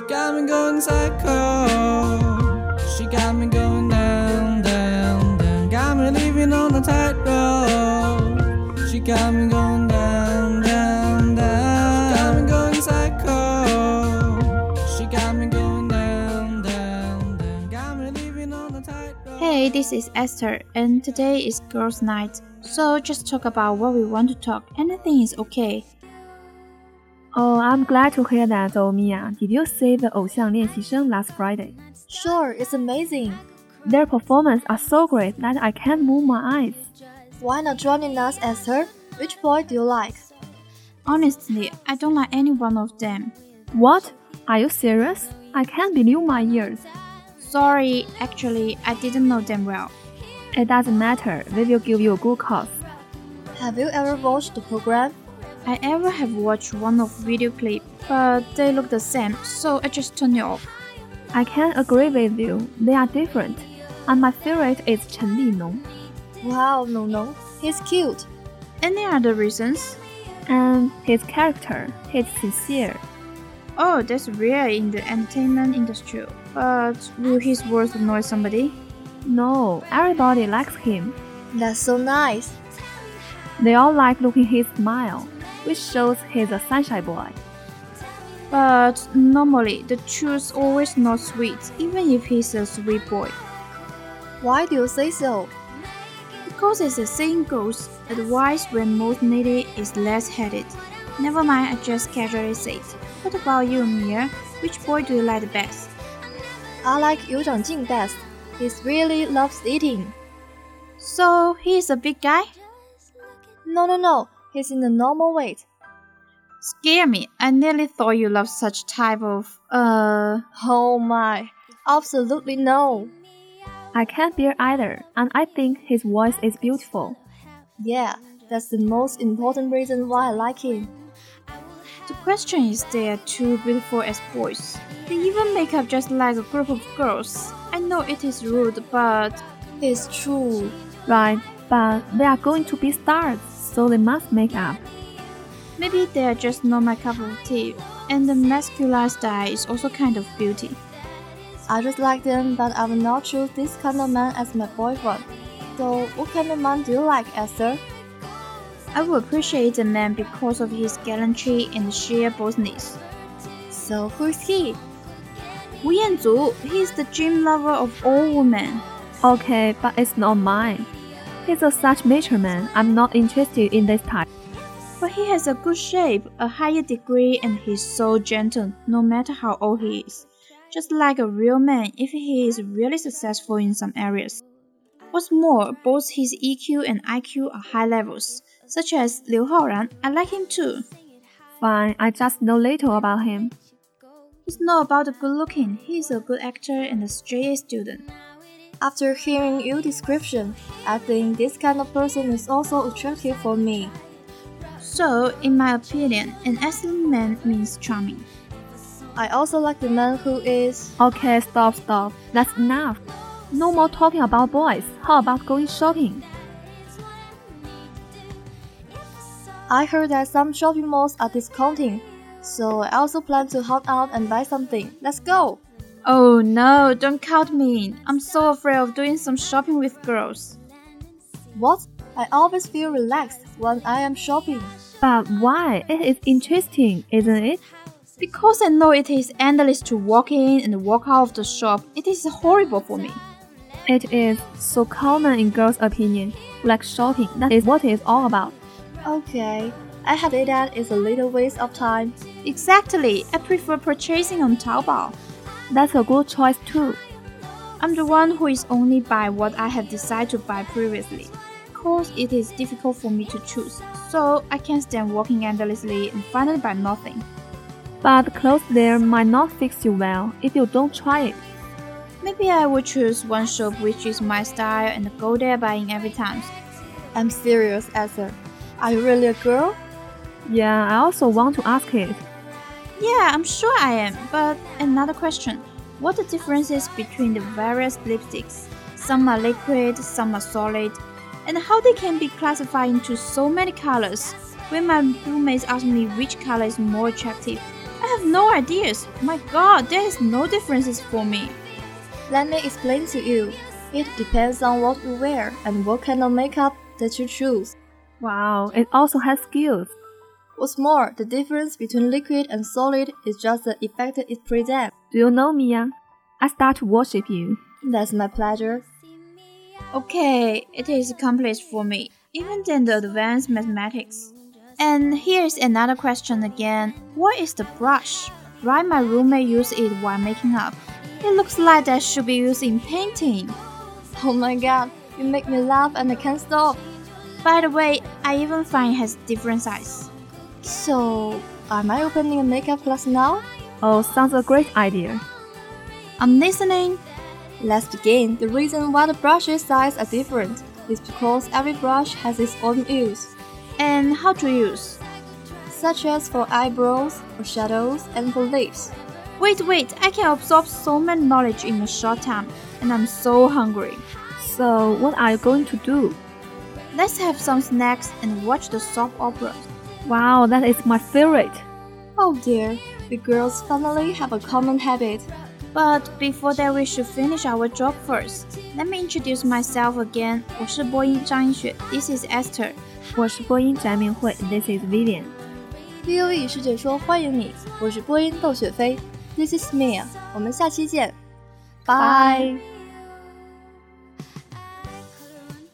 She got me going psycho. She got me going down, down, down. Got me living on a tightrope. She got me going this is Esther, and today is girls' night. So just talk about what we want to talk. Anything is okay. Oh, I'm glad to hear that, Omiya. Did you see the 偶像练习生 last Friday? Sure, it's amazing. Their performance are so great that I can't move my eyes. Why not joining us, Esther? Which boy do you like? Honestly, I don't like any one of them. What? Are you serious? I can't believe my ears. Sorry, actually, I didn't know them well. It doesn't matter. We will give you a good cause. Have you ever watched the program? I ever have watched one of video clip, but they look the same, so I just turned it off. I can agree with you. They are different. And my favorite is Chen Linong. Wow, no, no, he's cute. Any other reasons? And his character, he's sincere. Oh, that's rare in the entertainment industry. But will his words annoy somebody? No, everybody likes him. That's so nice. They all like looking his smile, which shows he's a sunshine boy. But normally, the truth's always not sweet, even if he's a sweet boy. Why do you say so? Because as the saying goes, advice when most needed is less headed. Never mind, I just casually said. What about you, Mia? Which boy do you like the best? I like You Zhangjing best. He really loves eating. So, he's a big guy? No, no, no, he's in the normal weight. Scare me. I nearly thought you loved such type of, uh... Oh my, absolutely no. I can't bear either, and I think his voice is beautiful. Yeah, that's the most important reason why I like him. The question is they are too beautiful as boys. They even make up just like a group of girls. I know it is rude, but It's true. Right, but they are going to be stars, so they must make up. maybe they are just not my cup of tea. And the masculine style is also kind of beauty. I just like them, but I will not choose this kind of man as my boyfriend. So, what kind of man do you like, Esther? I will appreciate the man because of his gallantry and sheer boldness. So, who is he? Wu Yanzu, he is the dream lover of all women. Okay, but it's not mine. He's a such mature man. I'm not interested in this type. But he has a good shape, a higher degree, and he's so gentle no matter how old he is. Just like a real man if he is really successful in some areas. What's more, both his EQ and IQ are high levels, such as Liu Haoran. I like him too. Fine, I just know little about him. He's not about the good looking, he's a good actor and a straight A student. After hearing your description, I think this kind of person is also attractive for me. So, in my opinion, an excellent man means charming. I also like the man who is. Okay, stop, stop. That's enough. No more talking about boys. How about going shopping? I heard that some shopping malls are discounting, so I also plan to hop out and buy something. Let's go! Oh no, don't count me in. I'm so afraid of doing some shopping with girls. What? I always feel relaxed when I am shopping. But why? It is interesting, isn't it? Because I know it is endless to walk in and walk out of the shop, it is horrible for me. It is so common in girls' opinion. Like shopping, that is what it's all about. Okay, I have it that it's a little waste of time. Exactly, I prefer purchasing on Taobao. That's a good choice too. I'm the one who is only buy what I have decided to buy previously. Cause it is difficult for me to choose, so I can't stand walking endlessly and finally buy nothing. But clothes there might not fix you well if you don't try it. Maybe I will choose one shop which is my style and go there buying every time. I'm serious, Esther. Are you really a girl? Yeah, I also want to ask it. Yeah, I'm sure I am. But another question. What the differences between the various lipsticks? Some are liquid, some are solid, and how they can be classified into so many colors. When my roommates ask me which color is more attractive, I have no ideas. My god, there is no differences for me. Let me explain to you. It depends on what you wear and what kind of makeup that you choose. Wow, it also has skills. What's more, the difference between liquid and solid is just the effect it presents. Do you know Mia? I start to worship you. That's my pleasure. Okay, it is accomplished for me, even than the advanced mathematics. And here's another question again. What is the brush? Why my roommate use it while making up? It looks like that should be used in painting. Oh my god, you make me laugh and I can't stop. By the way, I even find it has different size. So, am I opening a makeup class now? Oh, sounds a great idea. I'm listening. Let's begin. The reason why the brushes size are different is because every brush has its own use. And how to use? Such as for eyebrows, for shadows, and for lips. Wait, wait, I can absorb so much knowledge in a short time, and I'm so hungry. So, what are you going to do? Let's have some snacks and watch the soap opera. Wow, that is my favorite. Oh dear, we girls finally have a common habit. But before that, we should finish our job first. Let me introduce myself again. 我是播音张一雪，This is Esther。我是播音翟明慧，This is Vivian。 VOE 师姐说欢迎你，我是播音窦雪飞，This is Mia。我们下期见，拜。